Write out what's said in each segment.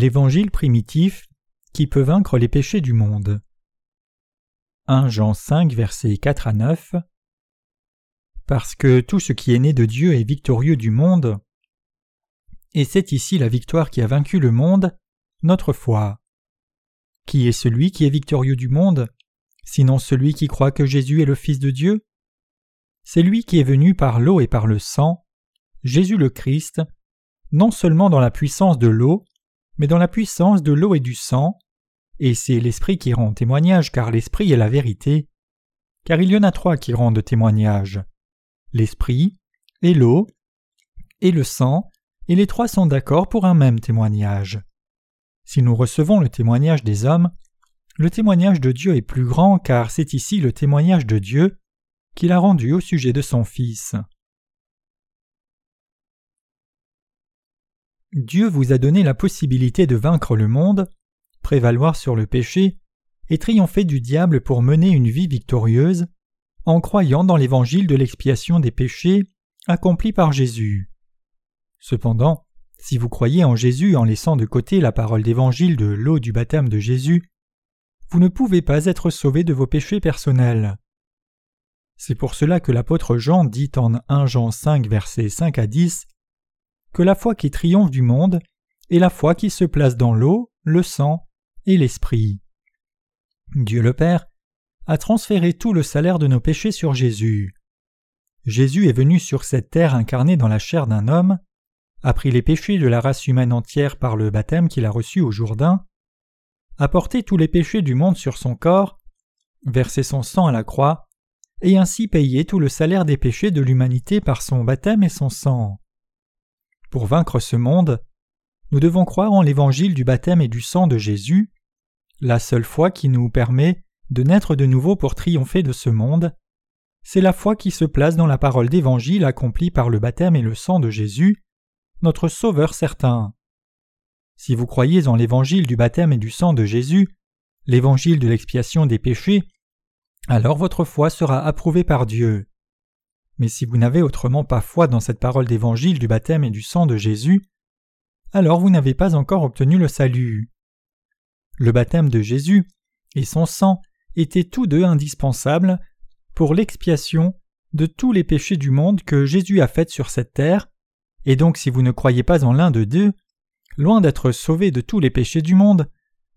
L'Évangile primitif qui peut vaincre les péchés du monde. 1 Jean 5 versets 4 à 9 Parce que tout ce qui est né de Dieu est victorieux du monde, et c'est ici la victoire qui a vaincu le monde, notre foi. Qui est celui qui est victorieux du monde, sinon celui qui croit que Jésus est le Fils de Dieu? C'est lui qui est venu par l'eau et par le sang, Jésus le Christ, non seulement dans la puissance de l'eau, mais dans la puissance de l'eau et du sang, et c'est l'Esprit qui rend témoignage, car l'Esprit est la vérité. Car il y en a trois qui rendent témoignage l'Esprit, et l'eau, et le sang, et les trois sont d'accord pour un même témoignage. Si nous recevons le témoignage des hommes, le témoignage de Dieu est plus grand car c'est ici le témoignage de Dieu qu'il a rendu au sujet de son Fils. Dieu vous a donné la possibilité de vaincre le monde, prévaloir sur le péché et triompher du diable pour mener une vie victorieuse en croyant dans l'évangile de l'expiation des péchés accompli par Jésus. Cependant, si vous croyez en Jésus en laissant de côté la parole d'évangile de l'eau du baptême de Jésus, vous ne pouvez pas être sauvé de vos péchés personnels. C'est pour cela que l'apôtre Jean dit en 1 Jean 5 versets 5 à 10 que la foi qui triomphe du monde est la foi qui se place dans l'eau, le sang et l'esprit. Dieu le Père a transféré tout le salaire de nos péchés sur Jésus. Jésus est venu sur cette terre incarné dans la chair d'un homme, a pris les péchés de la race humaine entière par le baptême qu'il a reçu au Jourdain, a porté tous les péchés du monde sur son corps, versé son sang à la croix, et ainsi payé tout le salaire des péchés de l'humanité par son baptême et son sang. Pour vaincre ce monde, nous devons croire en l'évangile du baptême et du sang de Jésus, la seule foi qui nous permet de naître de nouveau pour triompher de ce monde. C'est la foi qui se place dans la parole d'évangile accomplie par le baptême et le sang de Jésus, notre Sauveur certain. Si vous croyez en l'évangile du baptême et du sang de Jésus, l'évangile de l'expiation des péchés, alors votre foi sera approuvée par Dieu. Mais si vous n'avez autrement pas foi dans cette parole d'évangile du baptême et du sang de Jésus, alors vous n'avez pas encore obtenu le salut. Le baptême de Jésus et son sang étaient tous deux indispensables pour l'expiation de tous les péchés du monde que Jésus a faits sur cette terre, et donc si vous ne croyez pas en l'un de deux, loin d'être sauvé de tous les péchés du monde,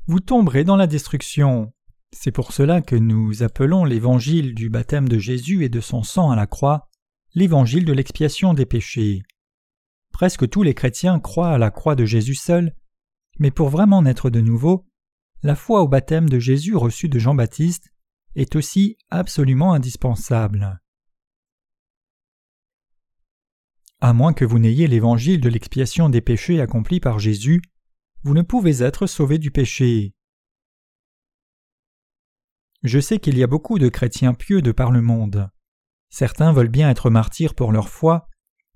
vous tomberez dans la destruction. C'est pour cela que nous appelons l'évangile du baptême de Jésus et de son sang à la croix l'évangile de l'expiation des péchés. Presque tous les chrétiens croient à la croix de Jésus seul, mais pour vraiment naître de nouveau, la foi au baptême de Jésus reçu de Jean-Baptiste est aussi absolument indispensable. À moins que vous n'ayez l'évangile de l'expiation des péchés accompli par Jésus, vous ne pouvez être sauvé du péché. Je sais qu'il y a beaucoup de chrétiens pieux de par le monde. Certains veulent bien être martyrs pour leur foi,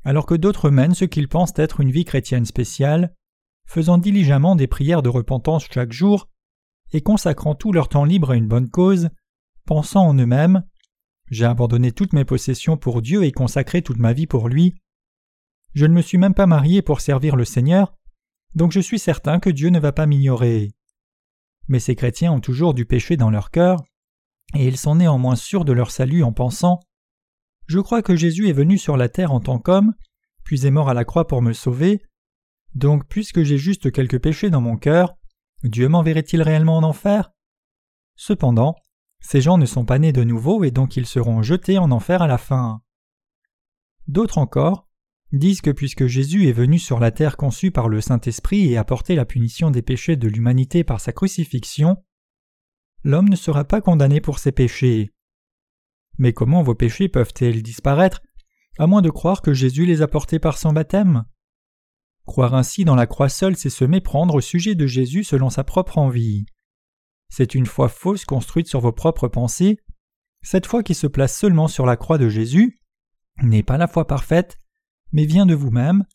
alors que d'autres mènent ce qu'ils pensent être une vie chrétienne spéciale, faisant diligemment des prières de repentance chaque jour, et consacrant tout leur temps libre à une bonne cause, pensant en eux-mêmes J'ai abandonné toutes mes possessions pour Dieu et consacré toute ma vie pour lui. Je ne me suis même pas marié pour servir le Seigneur, donc je suis certain que Dieu ne va pas m'ignorer. Mais ces chrétiens ont toujours du péché dans leur cœur, et ils sont néanmoins sûrs de leur salut en pensant je crois que Jésus est venu sur la terre en tant qu'homme, puis est mort à la croix pour me sauver. Donc, puisque j'ai juste quelques péchés dans mon cœur, Dieu m'enverrait-il réellement en enfer? Cependant, ces gens ne sont pas nés de nouveau et donc ils seront jetés en enfer à la fin. D'autres encore disent que puisque Jésus est venu sur la terre conçu par le Saint-Esprit et a porté la punition des péchés de l'humanité par sa crucifixion, l'homme ne sera pas condamné pour ses péchés. Mais comment vos péchés peuvent-ils disparaître à moins de croire que Jésus les a portés par son baptême? Croire ainsi dans la croix seule, c'est se méprendre au sujet de Jésus selon sa propre envie. C'est une foi fausse construite sur vos propres pensées. Cette foi qui se place seulement sur la croix de Jésus n'est pas la foi parfaite, mais vient de vous-même,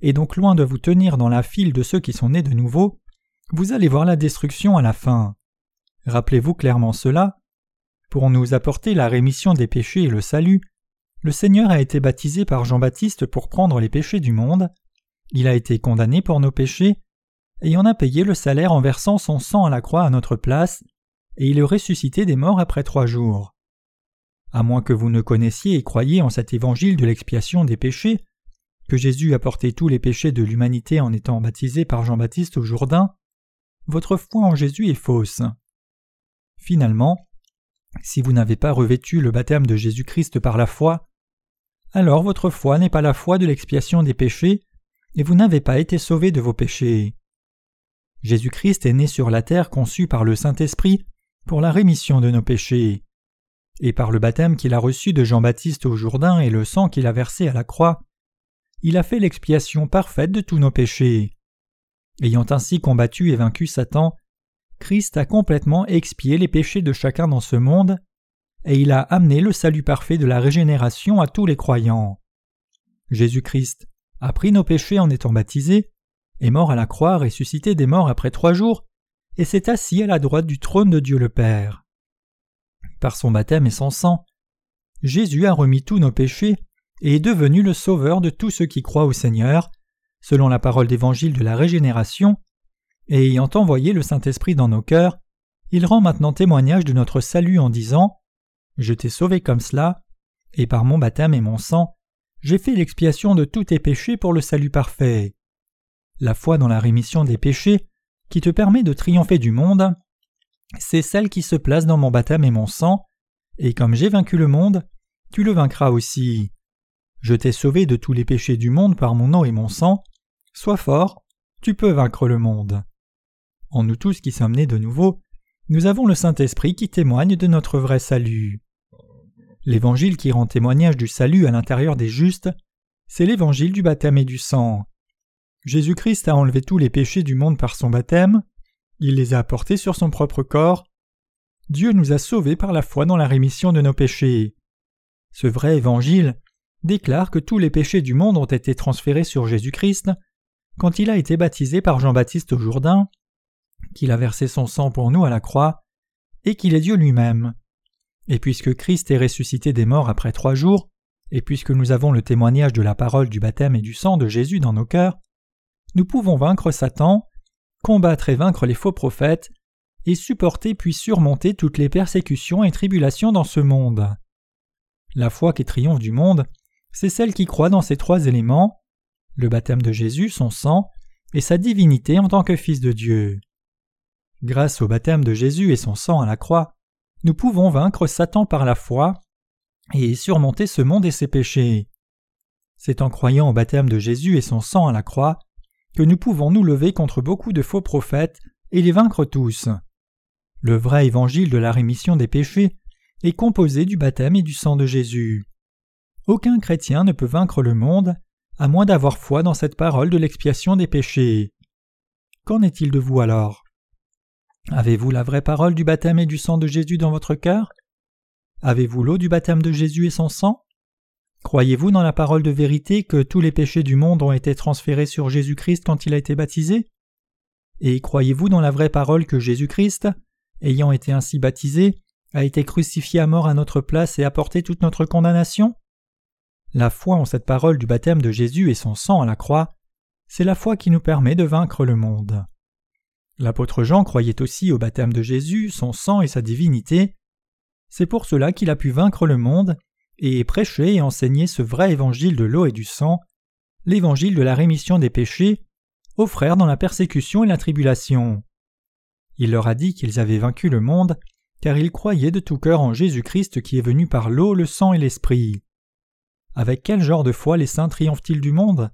et donc loin de vous tenir dans la file de ceux qui sont nés de nouveau, vous allez voir la destruction à la fin. Rappelez-vous clairement cela, pour nous apporter la rémission des péchés et le salut, le Seigneur a été baptisé par Jean-Baptiste pour prendre les péchés du monde, il a été condamné pour nos péchés, et en a payé le salaire en versant son sang à la croix à notre place, et il est ressuscité des morts après trois jours. À moins que vous ne connaissiez et croyiez en cet évangile de l'expiation des péchés, que Jésus a porté tous les péchés de l'humanité en étant baptisé par Jean-Baptiste au Jourdain, votre foi en Jésus est fausse. Finalement, si vous n'avez pas revêtu le baptême de Jésus-Christ par la foi, alors votre foi n'est pas la foi de l'expiation des péchés, et vous n'avez pas été sauvé de vos péchés. Jésus-Christ est né sur la terre conçu par le Saint-Esprit pour la rémission de nos péchés. Et par le baptême qu'il a reçu de Jean-Baptiste au Jourdain et le sang qu'il a versé à la croix, il a fait l'expiation parfaite de tous nos péchés. Ayant ainsi combattu et vaincu Satan, Christ a complètement expié les péchés de chacun dans ce monde, et il a amené le salut parfait de la régénération à tous les croyants. Jésus-Christ a pris nos péchés en étant baptisé, est mort à la croix, ressuscité des morts après trois jours, et s'est assis à la droite du trône de Dieu le Père. Par son baptême et son sang, Jésus a remis tous nos péchés et est devenu le sauveur de tous ceux qui croient au Seigneur, selon la parole d'évangile de la régénération, et ayant envoyé le Saint-Esprit dans nos cœurs, il rend maintenant témoignage de notre salut en disant Je t'ai sauvé comme cela, et par mon baptême et mon sang, j'ai fait l'expiation de tous tes péchés pour le salut parfait. La foi dans la rémission des péchés, qui te permet de triompher du monde, c'est celle qui se place dans mon baptême et mon sang, et comme j'ai vaincu le monde, tu le vaincras aussi. Je t'ai sauvé de tous les péchés du monde par mon nom et mon sang. Sois fort, tu peux vaincre le monde. En nous tous qui sommes nés de nouveau, nous avons le Saint-Esprit qui témoigne de notre vrai salut. L'évangile qui rend témoignage du salut à l'intérieur des justes, c'est l'évangile du baptême et du sang. Jésus-Christ a enlevé tous les péchés du monde par son baptême, il les a apportés sur son propre corps. Dieu nous a sauvés par la foi dans la rémission de nos péchés. Ce vrai évangile déclare que tous les péchés du monde ont été transférés sur Jésus-Christ quand il a été baptisé par Jean-Baptiste au Jourdain, qu'il a versé son sang pour nous à la croix, et qu'il est Dieu lui-même. Et puisque Christ est ressuscité des morts après trois jours, et puisque nous avons le témoignage de la parole du baptême et du sang de Jésus dans nos cœurs, nous pouvons vaincre Satan, combattre et vaincre les faux prophètes, et supporter puis surmonter toutes les persécutions et tribulations dans ce monde. La foi qui triomphe du monde c'est celle qui croit dans ces trois éléments le baptême de Jésus, son sang, et sa divinité en tant que Fils de Dieu. Grâce au baptême de Jésus et son sang à la croix, nous pouvons vaincre Satan par la foi et surmonter ce monde et ses péchés. C'est en croyant au baptême de Jésus et son sang à la croix que nous pouvons nous lever contre beaucoup de faux prophètes et les vaincre tous. Le vrai évangile de la rémission des péchés est composé du baptême et du sang de Jésus. Aucun chrétien ne peut vaincre le monde à moins d'avoir foi dans cette parole de l'expiation des péchés. Qu'en est-il de vous alors? Avez-vous la vraie parole du baptême et du sang de Jésus dans votre cœur? Avez-vous l'eau du baptême de Jésus et son sang? Croyez-vous dans la parole de vérité que tous les péchés du monde ont été transférés sur Jésus-Christ quand il a été baptisé? Et croyez-vous dans la vraie parole que Jésus-Christ, ayant été ainsi baptisé, a été crucifié à mort à notre place et a porté toute notre condamnation? La foi en cette parole du baptême de Jésus et son sang à la croix, c'est la foi qui nous permet de vaincre le monde. L'apôtre Jean croyait aussi au baptême de Jésus, son sang et sa divinité. C'est pour cela qu'il a pu vaincre le monde et prêcher et enseigner ce vrai évangile de l'eau et du sang, l'évangile de la rémission des péchés, aux frères dans la persécution et la tribulation. Il leur a dit qu'ils avaient vaincu le monde, car ils croyaient de tout cœur en Jésus-Christ qui est venu par l'eau, le sang et l'esprit. Avec quel genre de foi les saints triomphent-ils du monde?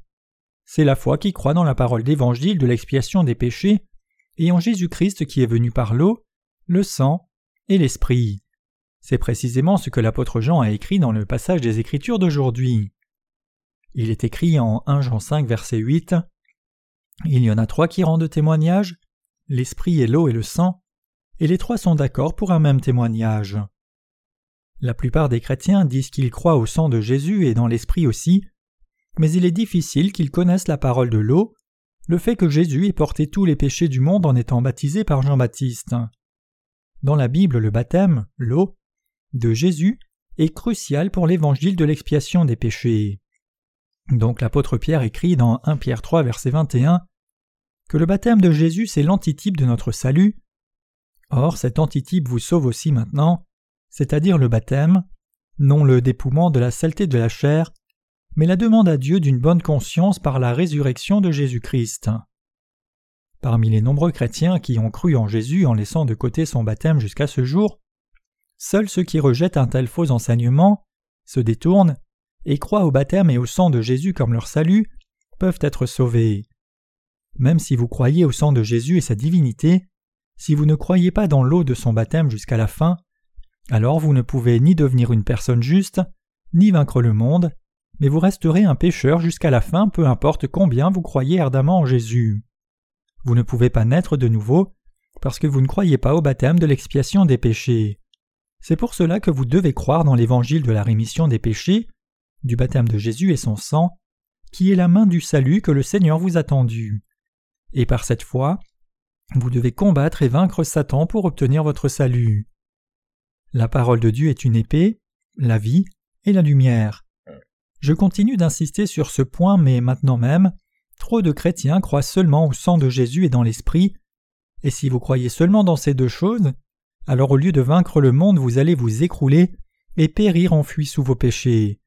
C'est la foi qui croit dans la parole d'évangile de l'expiation des péchés et en Jésus-Christ qui est venu par l'eau, le sang et l'esprit. C'est précisément ce que l'apôtre Jean a écrit dans le passage des Écritures d'aujourd'hui. Il est écrit en 1 Jean 5 verset 8 Il y en a trois qui rendent témoignage, l'esprit et l'eau et le sang, et les trois sont d'accord pour un même témoignage. La plupart des chrétiens disent qu'ils croient au sang de Jésus et dans l'Esprit aussi, mais il est difficile qu'ils connaissent la parole de l'eau, le fait que Jésus ait porté tous les péchés du monde en étant baptisé par Jean-Baptiste. Dans la Bible, le baptême, l'eau, de Jésus est crucial pour l'évangile de l'expiation des péchés. Donc l'apôtre Pierre écrit dans 1 Pierre 3 verset 21 que le baptême de Jésus c'est l'antitype de notre salut. Or cet antitype vous sauve aussi maintenant, c'est-à-dire le baptême, non le dépouillement de la saleté de la chair, mais la demande à Dieu d'une bonne conscience par la résurrection de Jésus-Christ. Parmi les nombreux chrétiens qui ont cru en Jésus en laissant de côté son baptême jusqu'à ce jour, seuls ceux qui rejettent un tel faux enseignement, se détournent et croient au baptême et au sang de Jésus comme leur salut, peuvent être sauvés. Même si vous croyez au sang de Jésus et sa divinité, si vous ne croyez pas dans l'eau de son baptême jusqu'à la fin, alors vous ne pouvez ni devenir une personne juste, ni vaincre le monde, mais vous resterez un pécheur jusqu'à la fin, peu importe combien vous croyez ardemment en Jésus. Vous ne pouvez pas naître de nouveau, parce que vous ne croyez pas au baptême de l'expiation des péchés. C'est pour cela que vous devez croire dans l'évangile de la rémission des péchés, du baptême de Jésus et son sang, qui est la main du salut que le Seigneur vous a tendue. Et par cette foi, vous devez combattre et vaincre Satan pour obtenir votre salut. La parole de Dieu est une épée, la vie et la lumière. Je continue d'insister sur ce point, mais maintenant même, trop de chrétiens croient seulement au sang de Jésus et dans l'Esprit, et si vous croyez seulement dans ces deux choses, alors au lieu de vaincre le monde, vous allez vous écrouler et périr enfui sous vos péchés.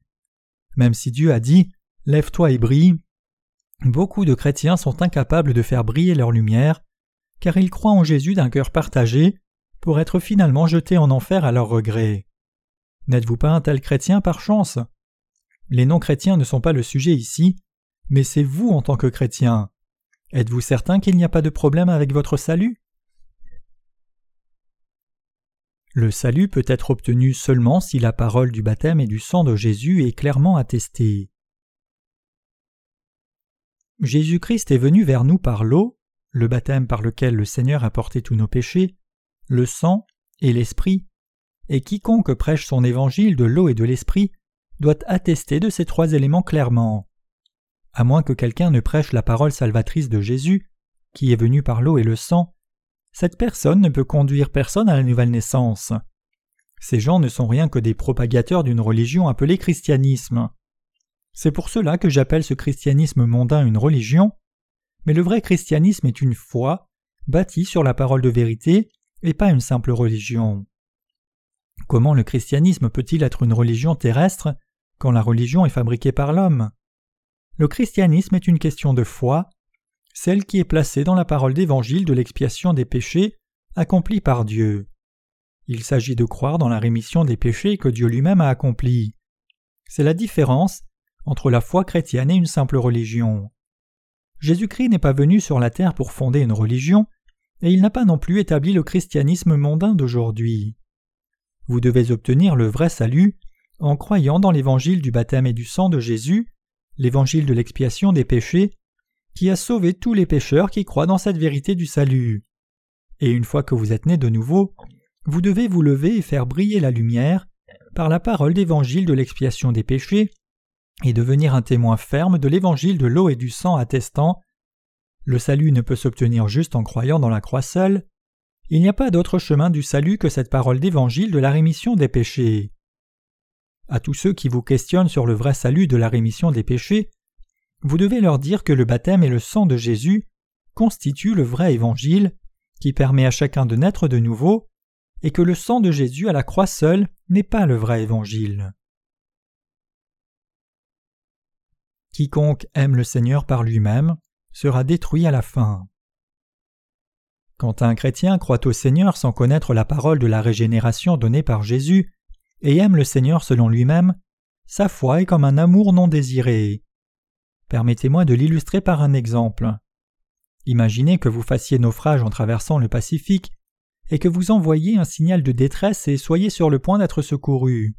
Même si Dieu a dit Lève-toi et brille, beaucoup de chrétiens sont incapables de faire briller leur lumière, car ils croient en Jésus d'un cœur partagé, pour être finalement jetés en enfer à leur regret. N'êtes-vous pas un tel chrétien par chance? Les non-chrétiens ne sont pas le sujet ici, mais c'est vous en tant que chrétien. Êtes-vous certain qu'il n'y a pas de problème avec votre salut? Le salut peut être obtenu seulement si la parole du baptême et du sang de Jésus est clairement attestée. Jésus-Christ est venu vers nous par l'eau, le baptême par lequel le Seigneur a porté tous nos péchés, le sang et l'esprit, et quiconque prêche son évangile de l'eau et de l'esprit doit attester de ces trois éléments clairement. À moins que quelqu'un ne prêche la parole salvatrice de Jésus, qui est venu par l'eau et le sang, cette personne ne peut conduire personne à la nouvelle naissance. Ces gens ne sont rien que des propagateurs d'une religion appelée christianisme. C'est pour cela que j'appelle ce christianisme mondain une religion, mais le vrai christianisme est une foi, bâtie sur la parole de vérité, et pas une simple religion. Comment le christianisme peut-il être une religion terrestre quand la religion est fabriquée par l'homme Le christianisme est une question de foi, celle qui est placée dans la parole d'évangile de l'expiation des péchés accomplie par Dieu. Il s'agit de croire dans la rémission des péchés que Dieu lui-même a accomplis. C'est la différence entre la foi chrétienne et une simple religion. Jésus-Christ n'est pas venu sur la terre pour fonder une religion, et il n'a pas non plus établi le christianisme mondain d'aujourd'hui. Vous devez obtenir le vrai salut en croyant dans l'évangile du baptême et du sang de Jésus, l'évangile de l'expiation des péchés, qui a sauvé tous les pécheurs qui croient dans cette vérité du salut. Et une fois que vous êtes né de nouveau, vous devez vous lever et faire briller la lumière par la parole d'évangile de l'expiation des péchés et devenir un témoin ferme de l'évangile de l'eau et du sang attestant le salut ne peut s'obtenir juste en croyant dans la croix seule. Il n'y a pas d'autre chemin du salut que cette parole d'évangile de la rémission des péchés. À tous ceux qui vous questionnent sur le vrai salut de la rémission des péchés, vous devez leur dire que le baptême et le sang de Jésus constituent le vrai évangile qui permet à chacun de naître de nouveau, et que le sang de Jésus à la croix seule n'est pas le vrai évangile. Quiconque aime le Seigneur par lui-même sera détruit à la fin. Quand un chrétien croit au Seigneur sans connaître la parole de la régénération donnée par Jésus, et aime le Seigneur selon lui-même, sa foi est comme un amour non désiré. Permettez-moi de l'illustrer par un exemple. Imaginez que vous fassiez naufrage en traversant le Pacifique et que vous envoyiez un signal de détresse et soyez sur le point d'être secouru.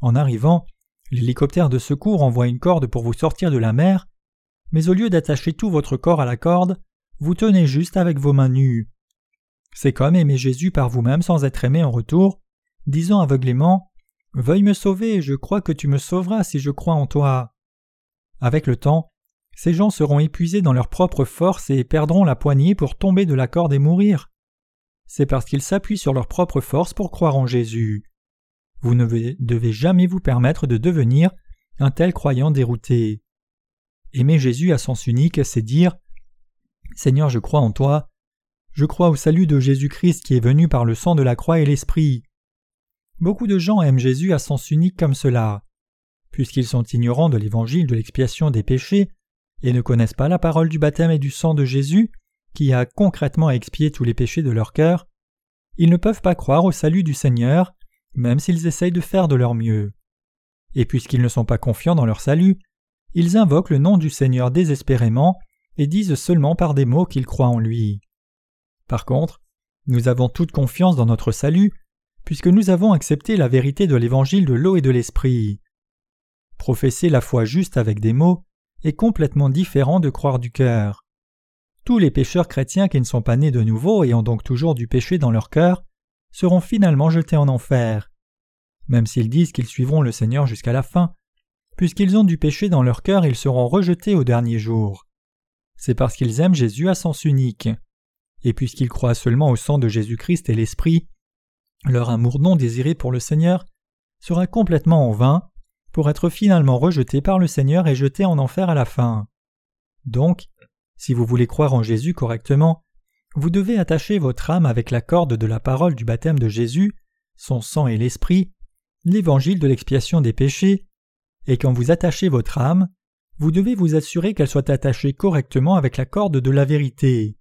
En arrivant, l'hélicoptère de secours envoie une corde pour vous sortir de la mer mais au lieu d'attacher tout votre corps à la corde, vous tenez juste avec vos mains nues. C'est comme aimer Jésus par vous-même sans être aimé en retour, disant aveuglément Veuille me sauver, je crois que tu me sauveras si je crois en toi. Avec le temps, ces gens seront épuisés dans leur propre force et perdront la poignée pour tomber de la corde et mourir. C'est parce qu'ils s'appuient sur leur propre force pour croire en Jésus. Vous ne devez jamais vous permettre de devenir un tel croyant dérouté. Aimer Jésus à sens unique, c'est dire Seigneur, je crois en toi. Je crois au salut de Jésus-Christ qui est venu par le sang de la croix et l'Esprit. Beaucoup de gens aiment Jésus à sens unique comme cela. Puisqu'ils sont ignorants de l'évangile de l'expiation des péchés et ne connaissent pas la parole du baptême et du sang de Jésus, qui a concrètement expié tous les péchés de leur cœur, ils ne peuvent pas croire au salut du Seigneur, même s'ils essayent de faire de leur mieux. Et puisqu'ils ne sont pas confiants dans leur salut, ils invoquent le nom du Seigneur désespérément et disent seulement par des mots qu'ils croient en lui. Par contre, nous avons toute confiance dans notre salut, puisque nous avons accepté la vérité de l'évangile de l'eau et de l'esprit. Professer la foi juste avec des mots est complètement différent de croire du cœur. Tous les pécheurs chrétiens qui ne sont pas nés de nouveau et ont donc toujours du péché dans leur cœur seront finalement jetés en enfer. Même s'ils disent qu'ils suivront le Seigneur jusqu'à la fin, puisqu'ils ont du péché dans leur cœur, ils seront rejetés au dernier jour. C'est parce qu'ils aiment Jésus à sens unique. Et puisqu'ils croient seulement au sang de Jésus-Christ et l'Esprit, leur amour non désiré pour le Seigneur sera complètement en vain pour être finalement rejeté par le Seigneur et jeté en enfer à la fin. Donc, si vous voulez croire en Jésus correctement, vous devez attacher votre âme avec la corde de la parole du baptême de Jésus, son sang et l'Esprit, l'évangile de l'expiation des péchés, et quand vous attachez votre âme, vous devez vous assurer qu'elle soit attachée correctement avec la corde de la vérité.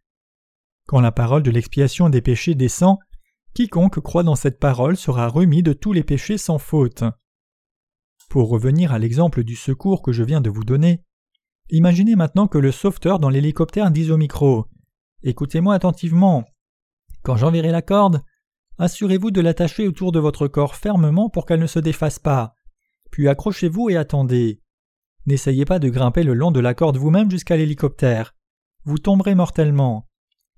Quand la parole de l'expiation des péchés descend, quiconque croit dans cette parole sera remis de tous les péchés sans faute. Pour revenir à l'exemple du secours que je viens de vous donner, imaginez maintenant que le sauveteur dans l'hélicoptère dise au micro Écoutez-moi attentivement. Quand j'enverrai la corde, assurez-vous de l'attacher autour de votre corps fermement pour qu'elle ne se défasse pas. Puis accrochez-vous et attendez. N'essayez pas de grimper le long de la corde vous-même jusqu'à l'hélicoptère. Vous tomberez mortellement.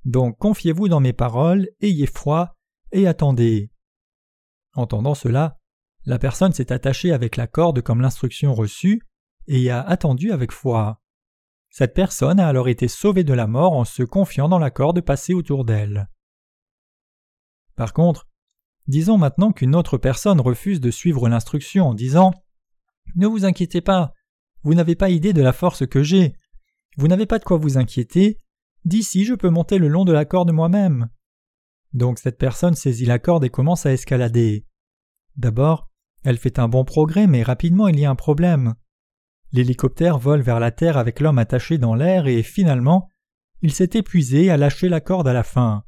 Donc confiez-vous dans mes paroles, ayez foi, et attendez. Entendant cela, la personne s'est attachée avec la corde comme l'instruction reçue, et a attendu avec foi. Cette personne a alors été sauvée de la mort en se confiant dans la corde passée autour d'elle. Par contre, disons maintenant qu'une autre personne refuse de suivre l'instruction en disant Ne vous inquiétez pas, vous n'avez pas idée de la force que j'ai, vous n'avez pas de quoi vous inquiéter, d'ici je peux monter le long de la corde moi-même. Donc cette personne saisit la corde et commence à escalader. D'abord, elle fait un bon progrès, mais rapidement il y a un problème. L'hélicoptère vole vers la terre avec l'homme attaché dans l'air et finalement, il s'est épuisé a lâché la corde à la fin.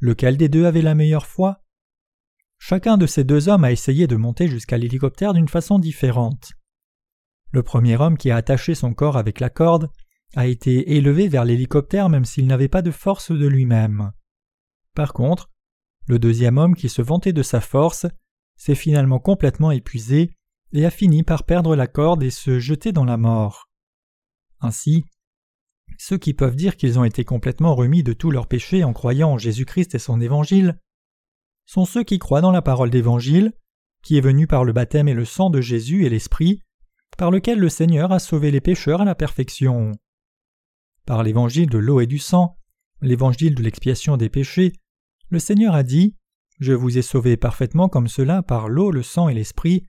Lequel des deux avait la meilleure foi? Chacun de ces deux hommes a essayé de monter jusqu'à l'hélicoptère d'une façon différente. Le premier homme qui a attaché son corps avec la corde a été élevé vers l'hélicoptère même s'il n'avait pas de force de lui-même. Par contre, le deuxième homme qui se vantait de sa force s'est finalement complètement épuisé et a fini par perdre la corde et se jeter dans la mort. Ainsi, ceux qui peuvent dire qu'ils ont été complètement remis de tous leurs péchés en croyant en Jésus-Christ et son évangile sont ceux qui croient dans la parole d'évangile, qui est venue par le baptême et le sang de Jésus et l'Esprit, par lequel le Seigneur a sauvé les pécheurs à la perfection. Par l'évangile de l'eau et du sang, l'évangile de l'expiation des péchés, le Seigneur a dit Je vous ai sauvé parfaitement comme cela par l'eau, le sang et l'Esprit,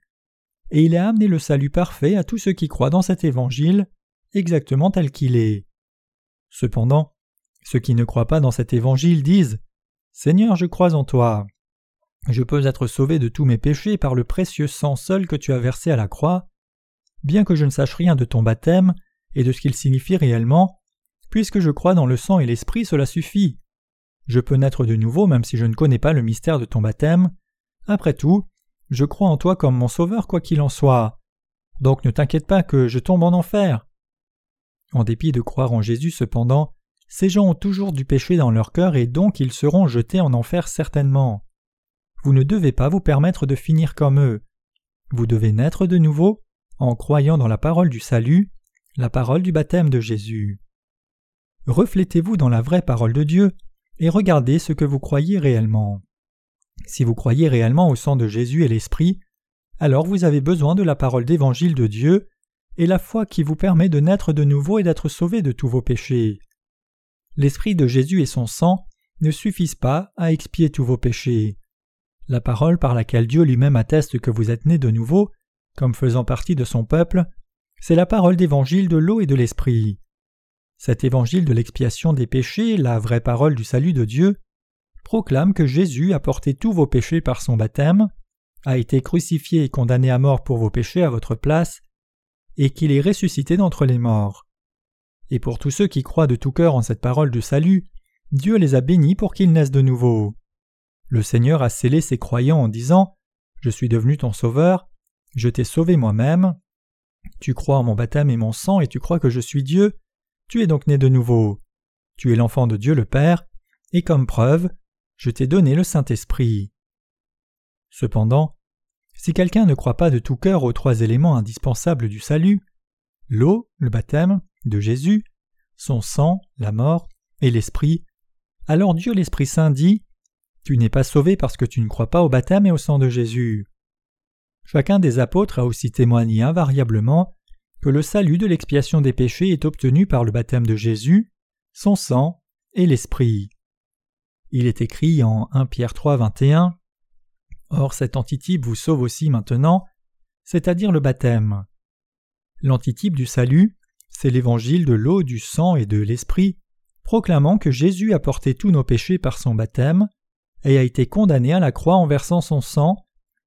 et il a amené le salut parfait à tous ceux qui croient dans cet évangile, exactement tel qu'il est. Cependant, ceux qui ne croient pas dans cet évangile disent Seigneur, je crois en toi. Je peux être sauvé de tous mes péchés par le précieux sang seul que tu as versé à la croix. Bien que je ne sache rien de ton baptême et de ce qu'il signifie réellement, puisque je crois dans le sang et l'esprit, cela suffit. Je peux naître de nouveau même si je ne connais pas le mystère de ton baptême. Après tout, je crois en toi comme mon sauveur quoi qu'il en soit. Donc ne t'inquiète pas que je tombe en enfer. En dépit de croire en Jésus cependant, ces gens ont toujours du péché dans leur cœur et donc ils seront jetés en enfer certainement. Vous ne devez pas vous permettre de finir comme eux. Vous devez naître de nouveau en croyant dans la parole du salut, la parole du baptême de Jésus. Reflétez-vous dans la vraie parole de Dieu et regardez ce que vous croyez réellement. Si vous croyez réellement au sang de Jésus et l'Esprit, alors vous avez besoin de la parole d'évangile de Dieu et la foi qui vous permet de naître de nouveau et d'être sauvé de tous vos péchés. L'Esprit de Jésus et son sang ne suffisent pas à expier tous vos péchés. La parole par laquelle Dieu lui-même atteste que vous êtes né de nouveau, comme faisant partie de son peuple, c'est la parole d'évangile de l'eau et de l'Esprit. Cet évangile de l'expiation des péchés, la vraie parole du salut de Dieu, proclame que Jésus a porté tous vos péchés par son baptême, a été crucifié et condamné à mort pour vos péchés à votre place, et qu'il est ressuscité d'entre les morts. Et pour tous ceux qui croient de tout cœur en cette parole de salut, Dieu les a bénis pour qu'ils naissent de nouveau. Le Seigneur a scellé ses croyants en disant Je suis devenu ton sauveur, je t'ai sauvé moi-même. Tu crois en mon baptême et mon sang et tu crois que je suis Dieu, tu es donc né de nouveau. Tu es l'enfant de Dieu le Père, et comme preuve, je t'ai donné le Saint-Esprit. Cependant, si quelqu'un ne croit pas de tout cœur aux trois éléments indispensables du salut, l'eau, le baptême, de Jésus, son sang, la mort, et l'Esprit, alors Dieu l'Esprit Saint dit Tu n'es pas sauvé parce que tu ne crois pas au baptême et au sang de Jésus. Chacun des apôtres a aussi témoigné invariablement que le salut de l'expiation des péchés est obtenu par le baptême de Jésus, son sang et l'Esprit. Il est écrit en 1 Pierre 3, 21 Or cet antitype vous sauve aussi maintenant, c'est-à-dire le baptême. L'antitype du salut, c'est l'évangile de l'eau, du sang et de l'esprit, proclamant que Jésus a porté tous nos péchés par son baptême, et a été condamné à la croix en versant son sang,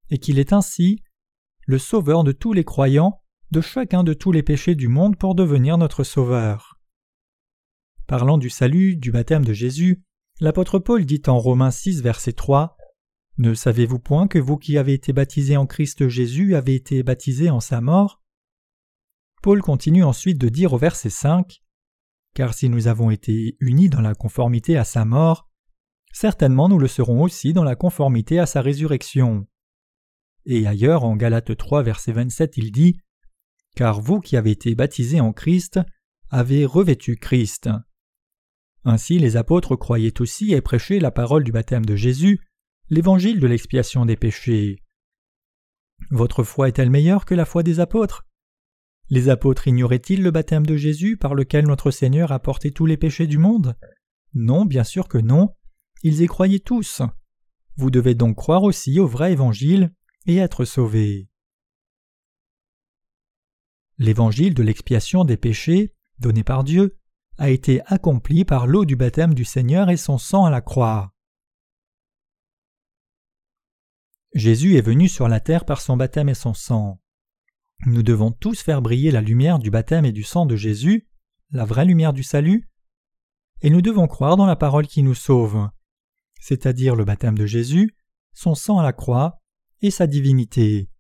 et qu'il est ainsi le sauveur de tous les croyants, de chacun de tous les péchés du monde pour devenir notre sauveur. Parlant du salut, du baptême de Jésus, L'apôtre Paul dit en Romains 6, verset 3 Ne savez-vous point que vous qui avez été baptisés en Christ Jésus avez été baptisés en sa mort? Paul continue ensuite de dire au verset 5 Car si nous avons été unis dans la conformité à sa mort, certainement nous le serons aussi dans la conformité à sa résurrection. Et ailleurs, en Galates 3, verset 27, il dit Car vous qui avez été baptisés en Christ avez revêtu Christ. Ainsi les apôtres croyaient aussi et prêchaient la parole du baptême de Jésus, l'évangile de l'expiation des péchés. Votre foi est-elle meilleure que la foi des apôtres? Les apôtres ignoraient-ils le baptême de Jésus par lequel notre Seigneur a porté tous les péchés du monde? Non, bien sûr que non, ils y croyaient tous. Vous devez donc croire aussi au vrai évangile et être sauvés. L'évangile de l'expiation des péchés, donné par Dieu, a été accompli par l'eau du baptême du Seigneur et son sang à la croix. Jésus est venu sur la terre par son baptême et son sang. Nous devons tous faire briller la lumière du baptême et du sang de Jésus, la vraie lumière du salut, et nous devons croire dans la parole qui nous sauve, c'est-à-dire le baptême de Jésus, son sang à la croix et sa divinité.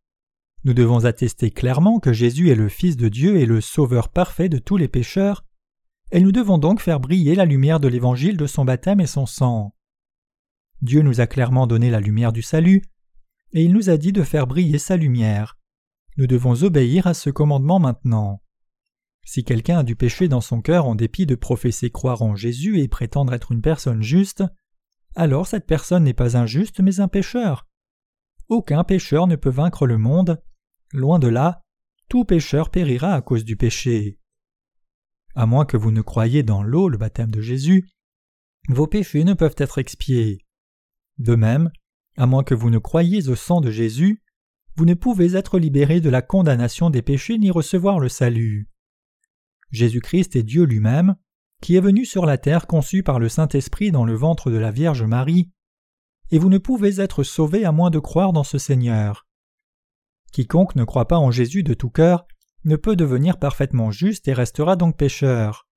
Nous devons attester clairement que Jésus est le Fils de Dieu et le Sauveur parfait de tous les pécheurs, et nous devons donc faire briller la lumière de l'évangile de son baptême et son sang. Dieu nous a clairement donné la lumière du salut, et il nous a dit de faire briller sa lumière. Nous devons obéir à ce commandement maintenant. Si quelqu'un a du péché dans son cœur en dépit de professer croire en Jésus et prétendre être une personne juste, alors cette personne n'est pas injuste mais un pécheur. Aucun pécheur ne peut vaincre le monde. Loin de là, tout pécheur périra à cause du péché. À moins que vous ne croyiez dans l'eau, le baptême de Jésus, vos péchés ne peuvent être expiés. De même, à moins que vous ne croyiez au sang de Jésus, vous ne pouvez être libéré de la condamnation des péchés ni recevoir le salut. Jésus-Christ est Dieu lui-même, qui est venu sur la terre conçu par le Saint-Esprit dans le ventre de la Vierge Marie, et vous ne pouvez être sauvé à moins de croire dans ce Seigneur. Quiconque ne croit pas en Jésus de tout cœur ne peut devenir parfaitement juste et restera donc pécheur.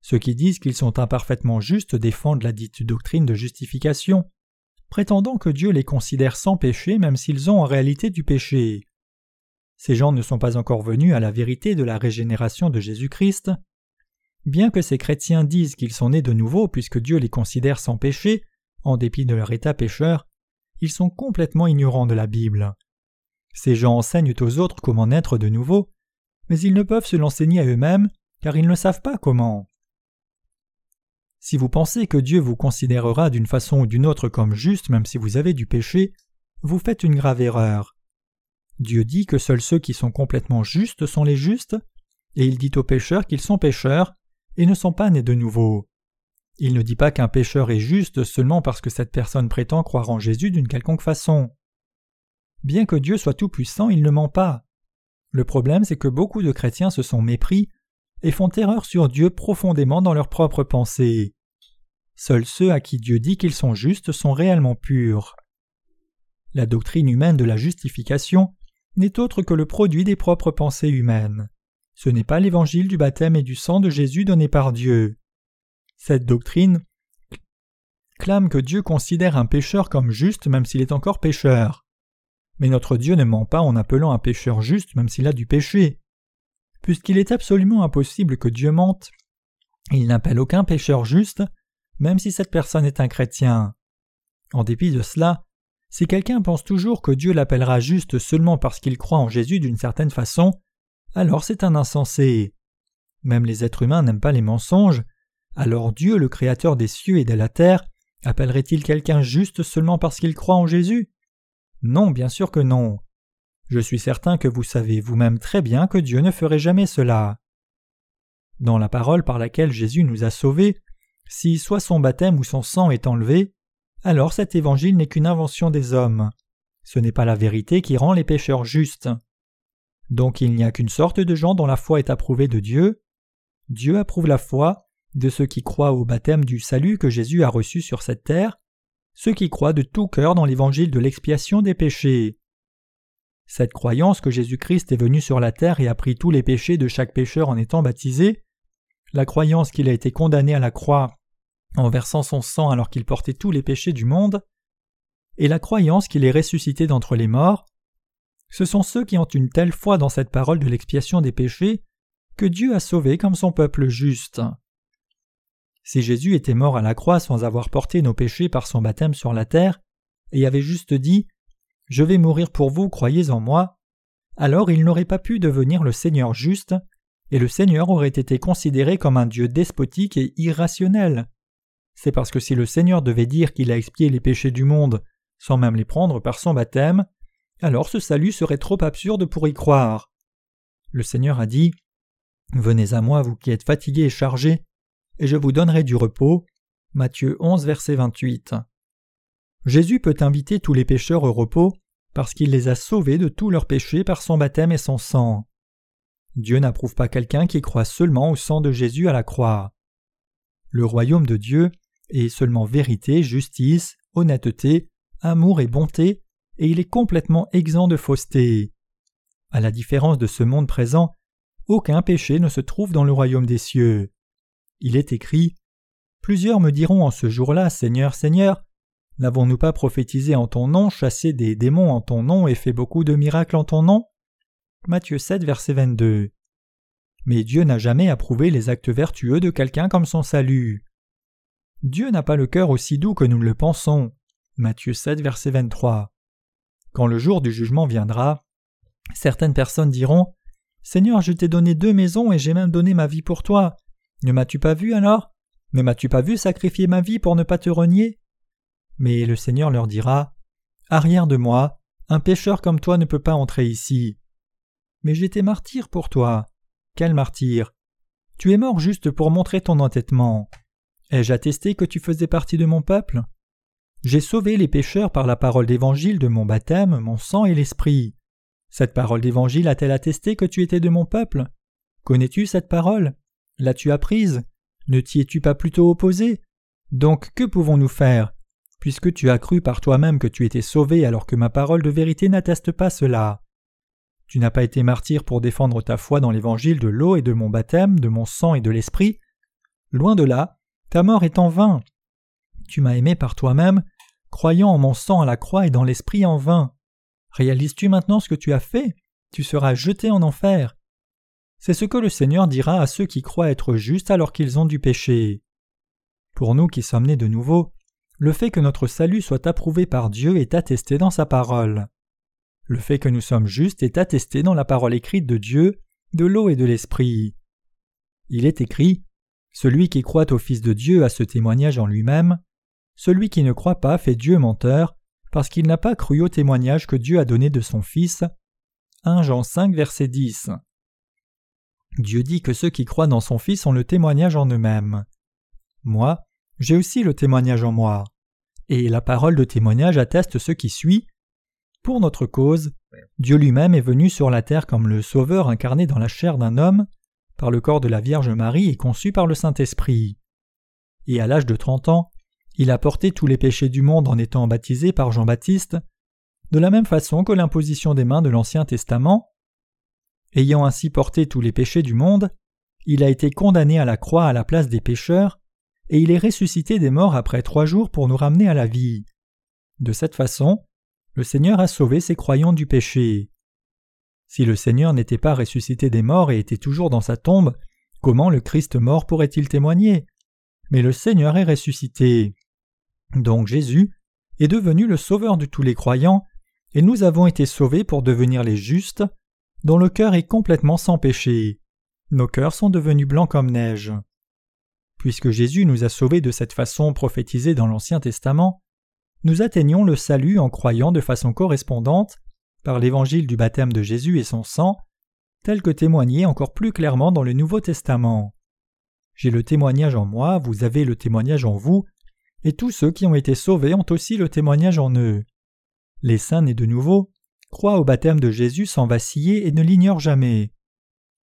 Ceux qui disent qu'ils sont imparfaitement justes défendent la dite doctrine de justification, prétendant que Dieu les considère sans péché même s'ils ont en réalité du péché. Ces gens ne sont pas encore venus à la vérité de la régénération de Jésus-Christ. Bien que ces chrétiens disent qu'ils sont nés de nouveau puisque Dieu les considère sans péché, en dépit de leur état pécheur, ils sont complètement ignorants de la Bible. Ces gens enseignent aux autres comment naître de nouveau, mais ils ne peuvent se l'enseigner à eux-mêmes, car ils ne savent pas comment. Si vous pensez que Dieu vous considérera d'une façon ou d'une autre comme juste même si vous avez du péché, vous faites une grave erreur. Dieu dit que seuls ceux qui sont complètement justes sont les justes, et il dit aux pécheurs qu'ils sont pécheurs et ne sont pas nés de nouveau. Il ne dit pas qu'un pécheur est juste seulement parce que cette personne prétend croire en Jésus d'une quelconque façon. Bien que Dieu soit tout-puissant, il ne ment pas. Le problème, c'est que beaucoup de chrétiens se sont mépris et font erreur sur Dieu profondément dans leurs propres pensées. Seuls ceux à qui Dieu dit qu'ils sont justes sont réellement purs. La doctrine humaine de la justification n'est autre que le produit des propres pensées humaines. Ce n'est pas l'évangile du baptême et du sang de Jésus donné par Dieu. Cette doctrine clame que Dieu considère un pécheur comme juste même s'il est encore pécheur. Mais notre Dieu ne ment pas en appelant un pécheur juste même s'il a du péché. Puisqu'il est absolument impossible que Dieu mente, il n'appelle aucun pécheur juste, même si cette personne est un chrétien. En dépit de cela, si quelqu'un pense toujours que Dieu l'appellera juste seulement parce qu'il croit en Jésus d'une certaine façon, alors c'est un insensé. Même les êtres humains n'aiment pas les mensonges, alors Dieu, le Créateur des cieux et de la terre, appellerait-il quelqu'un juste seulement parce qu'il croit en Jésus? Non, bien sûr que non. Je suis certain que vous savez vous-même très bien que Dieu ne ferait jamais cela. Dans la parole par laquelle Jésus nous a sauvés, si soit son baptême ou son sang est enlevé, alors cet évangile n'est qu'une invention des hommes. Ce n'est pas la vérité qui rend les pécheurs justes. Donc il n'y a qu'une sorte de gens dont la foi est approuvée de Dieu. Dieu approuve la foi de ceux qui croient au baptême du salut que Jésus a reçu sur cette terre, ceux qui croient de tout cœur dans l'évangile de l'expiation des péchés. Cette croyance que Jésus-Christ est venu sur la terre et a pris tous les péchés de chaque pécheur en étant baptisé, la croyance qu'il a été condamné à la croix en versant son sang alors qu'il portait tous les péchés du monde, et la croyance qu'il est ressuscité d'entre les morts, ce sont ceux qui ont une telle foi dans cette parole de l'expiation des péchés que Dieu a sauvé comme son peuple juste. Si Jésus était mort à la croix sans avoir porté nos péchés par son baptême sur la terre, et avait juste dit je vais mourir pour vous, croyez en moi. Alors il n'aurait pas pu devenir le Seigneur juste, et le Seigneur aurait été considéré comme un Dieu despotique et irrationnel. C'est parce que si le Seigneur devait dire qu'il a expié les péchés du monde sans même les prendre par son baptême, alors ce salut serait trop absurde pour y croire. Le Seigneur a dit Venez à moi, vous qui êtes fatigués et chargés, et je vous donnerai du repos. Matthieu 11, verset 28. Jésus peut inviter tous les pécheurs au repos parce qu'il les a sauvés de tous leurs péchés par son baptême et son sang. Dieu n'approuve pas quelqu'un qui croit seulement au sang de Jésus à la croix. Le royaume de Dieu est seulement vérité, justice, honnêteté, amour et bonté, et il est complètement exempt de fausseté. À la différence de ce monde présent, aucun péché ne se trouve dans le royaume des cieux. Il est écrit Plusieurs me diront en ce jour-là Seigneur, Seigneur, N'avons-nous pas prophétisé en ton nom, chassé des démons en ton nom et fait beaucoup de miracles en ton nom? Matthieu 7, verset 22. Mais Dieu n'a jamais approuvé les actes vertueux de quelqu'un comme son salut. Dieu n'a pas le cœur aussi doux que nous le pensons. Matthieu 7, verset 23. Quand le jour du jugement viendra, certaines personnes diront Seigneur, je t'ai donné deux maisons et j'ai même donné ma vie pour toi. Ne m'as-tu pas vu alors? Ne m'as-tu pas vu sacrifier ma vie pour ne pas te renier? Mais le Seigneur leur dira Arrière de moi, un pécheur comme toi ne peut pas entrer ici. Mais j'étais martyr pour toi. Quel martyr Tu es mort juste pour montrer ton entêtement. Ai-je attesté que tu faisais partie de mon peuple? J'ai sauvé les pécheurs par la parole d'évangile de mon baptême, mon sang et l'esprit. Cette parole d'évangile a-t-elle attesté que tu étais de mon peuple? Connais-tu cette parole? L'as-tu apprise? Ne t'y es-tu pas plutôt opposé? Donc que pouvons-nous faire? Puisque tu as cru par toi-même que tu étais sauvé alors que ma parole de vérité n'atteste pas cela. Tu n'as pas été martyr pour défendre ta foi dans l'évangile de l'eau et de mon baptême, de mon sang et de l'esprit. Loin de là, ta mort est en vain. Tu m'as aimé par toi-même, croyant en mon sang à la croix et dans l'esprit en vain. Réalises-tu maintenant ce que tu as fait? Tu seras jeté en enfer. C'est ce que le Seigneur dira à ceux qui croient être justes alors qu'ils ont du péché. Pour nous qui sommes nés de nouveau, le fait que notre salut soit approuvé par Dieu est attesté dans sa parole. Le fait que nous sommes justes est attesté dans la parole écrite de Dieu, de l'eau et de l'esprit. Il est écrit Celui qui croit au Fils de Dieu a ce témoignage en lui-même. Celui qui ne croit pas fait Dieu menteur, parce qu'il n'a pas cru au témoignage que Dieu a donné de son Fils. 1 Jean 5, verset 10. Dieu dit que ceux qui croient dans son Fils ont le témoignage en eux-mêmes. Moi, j'ai aussi le témoignage en moi. Et la parole de témoignage atteste ce qui suit. Pour notre cause, Dieu lui-même est venu sur la terre comme le Sauveur incarné dans la chair d'un homme, par le corps de la Vierge Marie et conçu par le Saint-Esprit. Et à l'âge de trente ans, il a porté tous les péchés du monde en étant baptisé par Jean-Baptiste, de la même façon que l'imposition des mains de l'Ancien Testament. Ayant ainsi porté tous les péchés du monde, il a été condamné à la croix à la place des pécheurs, et il est ressuscité des morts après trois jours pour nous ramener à la vie. De cette façon, le Seigneur a sauvé ses croyants du péché. Si le Seigneur n'était pas ressuscité des morts et était toujours dans sa tombe, comment le Christ mort pourrait-il témoigner? Mais le Seigneur est ressuscité. Donc Jésus est devenu le Sauveur de tous les croyants, et nous avons été sauvés pour devenir les justes, dont le cœur est complètement sans péché. Nos cœurs sont devenus blancs comme neige. Puisque Jésus nous a sauvés de cette façon prophétisée dans l'Ancien Testament, nous atteignons le salut en croyant de façon correspondante par l'évangile du baptême de Jésus et son sang, tel que témoigné encore plus clairement dans le Nouveau Testament. J'ai le témoignage en moi, vous avez le témoignage en vous, et tous ceux qui ont été sauvés ont aussi le témoignage en eux. Les saints nés de nouveau croient au baptême de Jésus sans vaciller et ne l'ignorent jamais.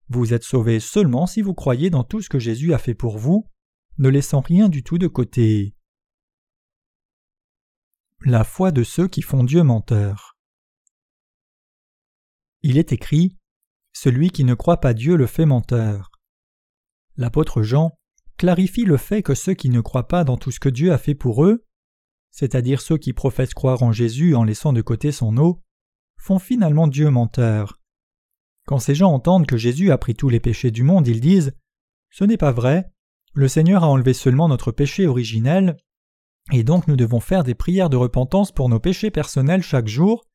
Vous êtes sauvés seulement si vous croyez dans tout ce que Jésus a fait pour vous, ne laissant rien du tout de côté. La foi de ceux qui font Dieu menteur. Il est écrit Celui qui ne croit pas Dieu le fait menteur. L'apôtre Jean clarifie le fait que ceux qui ne croient pas dans tout ce que Dieu a fait pour eux, c'est-à-dire ceux qui professent croire en Jésus en laissant de côté son eau, font finalement Dieu menteur. Quand ces gens entendent que Jésus a pris tous les péchés du monde, ils disent Ce n'est pas vrai, le Seigneur a enlevé seulement notre péché originel, et donc nous devons faire des prières de repentance pour nos péchés personnels chaque jour.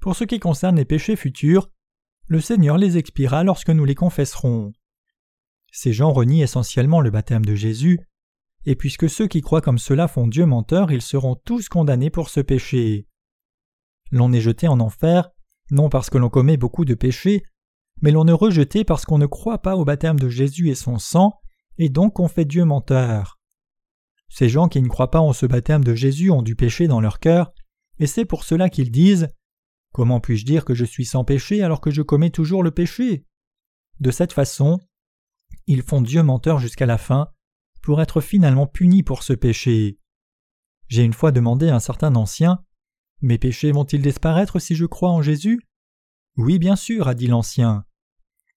Pour ce qui concerne les péchés futurs, le Seigneur les expira lorsque nous les confesserons. Ces gens renient essentiellement le baptême de Jésus, et puisque ceux qui croient comme cela font Dieu menteur, ils seront tous condamnés pour ce péché. L'on est jeté en enfer, non parce que l'on commet beaucoup de péchés, mais l'on est rejeté parce qu'on ne croit pas au baptême de Jésus et son sang, et donc on fait Dieu menteur. Ces gens qui ne croient pas en ce baptême de Jésus ont du péché dans leur cœur, et c'est pour cela qu'ils disent Comment puis-je dire que je suis sans péché alors que je commets toujours le péché? De cette façon, ils font Dieu menteur jusqu'à la fin, pour être finalement punis pour ce péché. J'ai une fois demandé à un certain ancien Mes péchés vont-ils disparaître si je crois en Jésus? Oui, bien sûr, a dit l'ancien.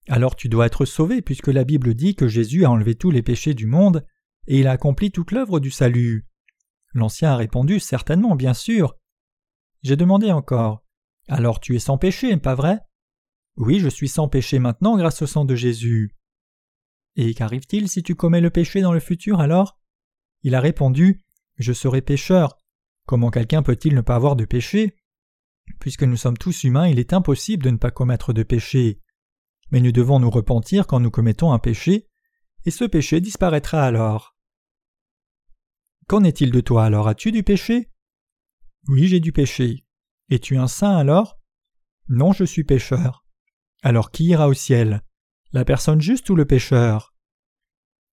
Alors tu dois être sauvé puisque la Bible dit que Jésus a enlevé tous les péchés du monde et il a accompli toute l'œuvre du salut. L'ancien a répondu Certainement, bien sûr. J'ai demandé encore Alors tu es sans péché, pas vrai? Oui, je suis sans péché maintenant grâce au sang de Jésus. Et qu'arrive-t-il si tu commets le péché dans le futur alors? Il a répondu Je serai pécheur. Comment quelqu'un peut-il ne pas avoir de péché? Puisque nous sommes tous humains, il est impossible de ne pas commettre de péché. Mais nous devons nous repentir quand nous commettons un péché, et ce péché disparaîtra alors. Qu'en est-il de toi alors? As-tu du péché? Oui, j'ai du péché. Es-tu un saint alors? Non, je suis pécheur. Alors qui ira au ciel? La personne juste ou le pécheur?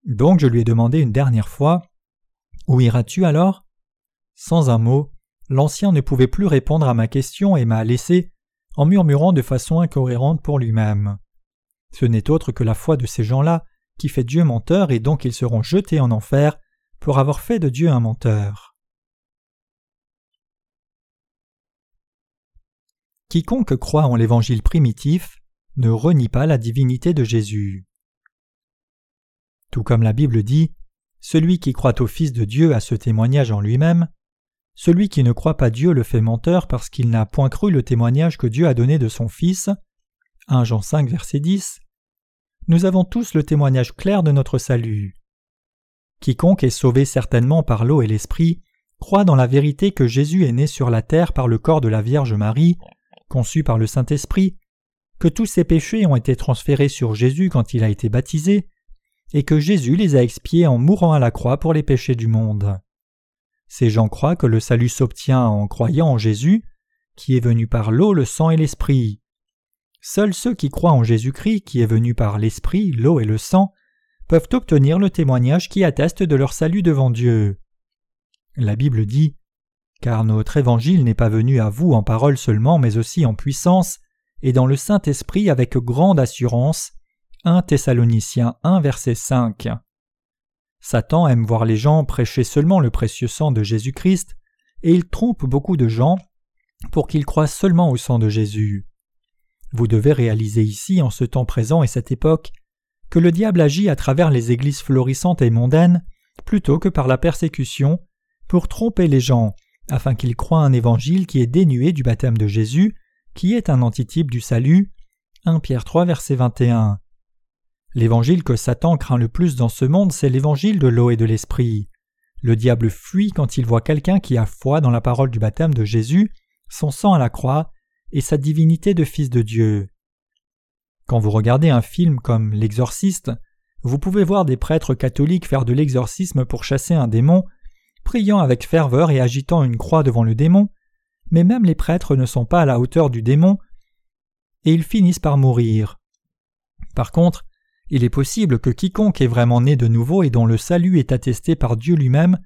Donc je lui ai demandé une dernière fois Où iras-tu alors? Sans un mot, l'ancien ne pouvait plus répondre à ma question et m'a laissé en murmurant de façon incohérente pour lui-même. Ce n'est autre que la foi de ces gens-là qui fait Dieu menteur et donc ils seront jetés en enfer pour avoir fait de Dieu un menteur. Quiconque croit en l'évangile primitif ne renie pas la divinité de Jésus. Tout comme la Bible dit, celui qui croit au Fils de Dieu a ce témoignage en lui-même, celui qui ne croit pas Dieu le fait menteur parce qu'il n'a point cru le témoignage que Dieu a donné de son Fils. 1 Jean 5 verset 10. Nous avons tous le témoignage clair de notre salut. Quiconque est sauvé certainement par l'eau et l'esprit croit dans la vérité que Jésus est né sur la terre par le corps de la Vierge Marie, conçu par le Saint-Esprit, que tous ses péchés ont été transférés sur Jésus quand il a été baptisé, et que Jésus les a expiés en mourant à la croix pour les péchés du monde. Ces gens croient que le salut s'obtient en croyant en Jésus, qui est venu par l'eau, le sang et l'esprit. Seuls ceux qui croient en Jésus-Christ, qui est venu par l'esprit, l'eau et le sang, peuvent obtenir le témoignage qui atteste de leur salut devant Dieu. La Bible dit Car notre évangile n'est pas venu à vous en parole seulement, mais aussi en puissance, et dans le Saint-Esprit avec grande assurance. 1 Thessaloniciens 1 verset 5. Satan aime voir les gens prêcher seulement le précieux sang de Jésus-Christ, et il trompe beaucoup de gens pour qu'ils croient seulement au sang de Jésus. Vous devez réaliser ici, en ce temps présent et cette époque, que le diable agit à travers les églises florissantes et mondaines plutôt que par la persécution pour tromper les gens afin qu'ils croient un évangile qui est dénué du baptême de Jésus, qui est un antitype du salut. 1 Pierre 3 verset 21. L'évangile que Satan craint le plus dans ce monde, c'est l'évangile de l'eau et de l'esprit. Le diable fuit quand il voit quelqu'un qui a foi dans la parole du baptême de Jésus, son sang à la croix et sa divinité de fils de Dieu. Quand vous regardez un film comme L'Exorciste, vous pouvez voir des prêtres catholiques faire de l'exorcisme pour chasser un démon, priant avec ferveur et agitant une croix devant le démon, mais même les prêtres ne sont pas à la hauteur du démon, et ils finissent par mourir. Par contre, il est possible que quiconque est vraiment né de nouveau et dont le salut est attesté par Dieu lui-même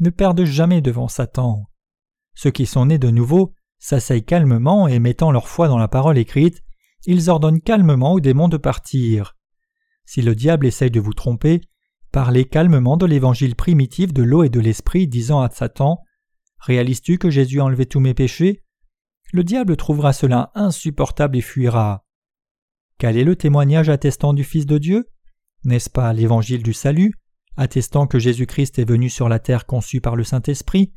ne perde jamais devant Satan. Ceux qui sont nés de nouveau s'asseyent calmement et mettant leur foi dans la parole écrite, ils ordonnent calmement au démon de partir. Si le diable essaye de vous tromper, parlez calmement de l'évangile primitif de l'eau et de l'esprit, disant à Satan Réalises-tu que Jésus a enlevé tous mes péchés? Le diable trouvera cela insupportable et fuira. Quel est le témoignage attestant du Fils de Dieu? N'est-ce pas l'évangile du salut, attestant que Jésus-Christ est venu sur la terre conçu par le Saint-Esprit,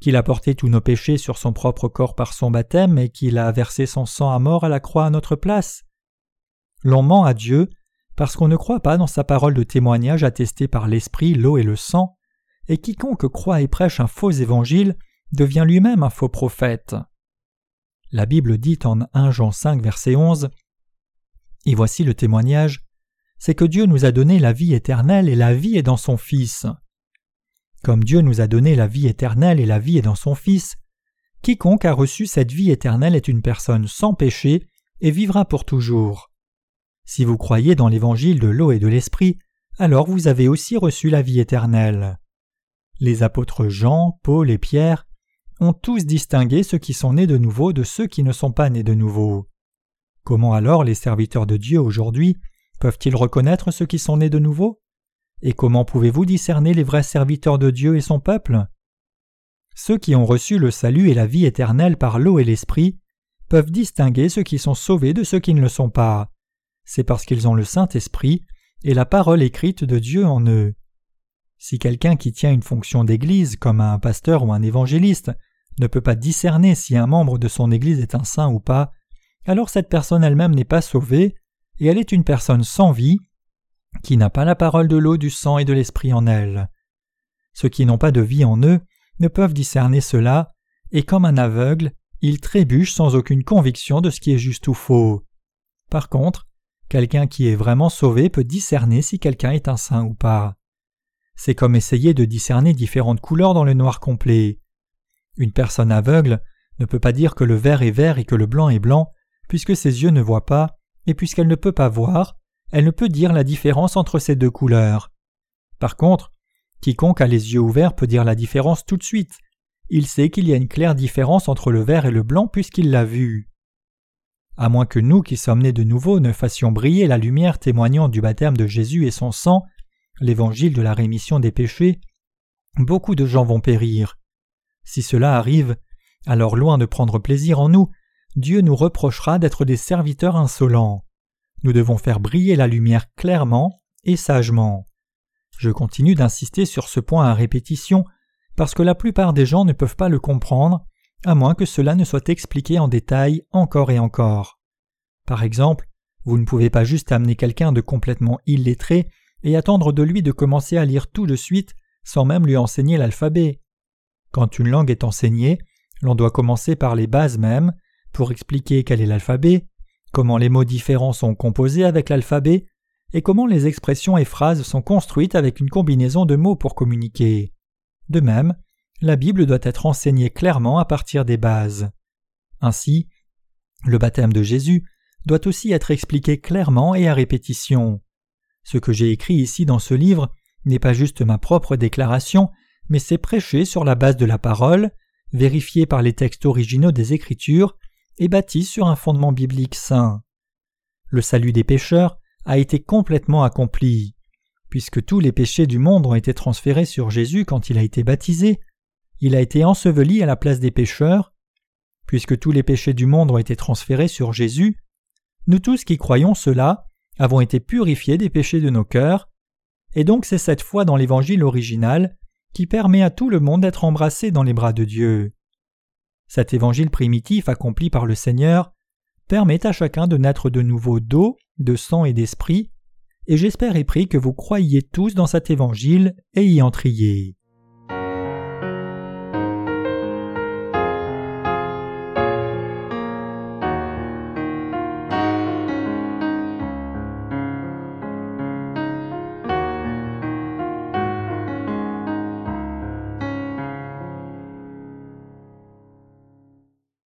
qu'il a porté tous nos péchés sur son propre corps par son baptême et qu'il a versé son sang à mort à la croix à notre place? L'on ment à Dieu parce qu'on ne croit pas dans sa parole de témoignage attestée par l'Esprit, l'eau et le sang, et quiconque croit et prêche un faux évangile devient lui-même un faux prophète. La Bible dit en 1 Jean 5 verset 11 Et voici le témoignage c'est que Dieu nous a donné la vie éternelle et la vie est dans son Fils. Comme Dieu nous a donné la vie éternelle et la vie est dans son Fils, quiconque a reçu cette vie éternelle est une personne sans péché et vivra pour toujours. Si vous croyez dans l'évangile de l'eau et de l'esprit, alors vous avez aussi reçu la vie éternelle. Les apôtres Jean, Paul et Pierre ont tous distingué ceux qui sont nés de nouveau de ceux qui ne sont pas nés de nouveau. Comment alors les serviteurs de Dieu aujourd'hui peuvent-ils reconnaître ceux qui sont nés de nouveau? Et comment pouvez-vous discerner les vrais serviteurs de Dieu et son peuple? Ceux qui ont reçu le salut et la vie éternelle par l'eau et l'esprit peuvent distinguer ceux qui sont sauvés de ceux qui ne le sont pas. C'est parce qu'ils ont le Saint-Esprit et la parole écrite de Dieu en eux. Si quelqu'un qui tient une fonction d'Église, comme un pasteur ou un évangéliste, ne peut pas discerner si un membre de son Église est un saint ou pas, alors cette personne elle-même n'est pas sauvée, et elle est une personne sans vie qui n'a pas la parole de l'eau, du sang et de l'esprit en elle. Ceux qui n'ont pas de vie en eux ne peuvent discerner cela, et comme un aveugle, ils trébuchent sans aucune conviction de ce qui est juste ou faux. Par contre, quelqu'un qui est vraiment sauvé peut discerner si quelqu'un est un saint ou pas. C'est comme essayer de discerner différentes couleurs dans le noir complet. Une personne aveugle ne peut pas dire que le vert est vert et que le blanc est blanc, puisque ses yeux ne voient pas, et puisqu'elle ne peut pas voir, elle ne peut dire la différence entre ces deux couleurs. Par contre, quiconque a les yeux ouverts peut dire la différence tout de suite. Il sait qu'il y a une claire différence entre le vert et le blanc puisqu'il l'a vu. À moins que nous qui sommes nés de nouveau ne fassions briller la lumière témoignant du baptême de Jésus et son sang, l'évangile de la rémission des péchés, beaucoup de gens vont périr. Si cela arrive, alors loin de prendre plaisir en nous, Dieu nous reprochera d'être des serviteurs insolents. Nous devons faire briller la lumière clairement et sagement. Je continue d'insister sur ce point à répétition parce que la plupart des gens ne peuvent pas le comprendre, à moins que cela ne soit expliqué en détail encore et encore. Par exemple, vous ne pouvez pas juste amener quelqu'un de complètement illettré et attendre de lui de commencer à lire tout de suite sans même lui enseigner l'alphabet. Quand une langue est enseignée, l'on doit commencer par les bases mêmes pour expliquer quel est l'alphabet, comment les mots différents sont composés avec l'alphabet, et comment les expressions et phrases sont construites avec une combinaison de mots pour communiquer. De même, la Bible doit être enseignée clairement à partir des bases. Ainsi, le baptême de Jésus doit aussi être expliqué clairement et à répétition. Ce que j'ai écrit ici dans ce livre n'est pas juste ma propre déclaration, mais c'est prêché sur la base de la parole, vérifié par les textes originaux des Écritures, est bâti sur un fondement biblique sain. Le salut des pécheurs a été complètement accompli. Puisque tous les péchés du monde ont été transférés sur Jésus quand il a été baptisé, il a été enseveli à la place des pécheurs. Puisque tous les péchés du monde ont été transférés sur Jésus, nous tous qui croyons cela avons été purifiés des péchés de nos cœurs, et donc c'est cette foi dans l'évangile original qui permet à tout le monde d'être embrassé dans les bras de Dieu. Cet évangile primitif accompli par le Seigneur permet à chacun de naître de nouveau d'eau, de sang et d'esprit, et j'espère et prie que vous croyiez tous dans cet évangile et y entriez.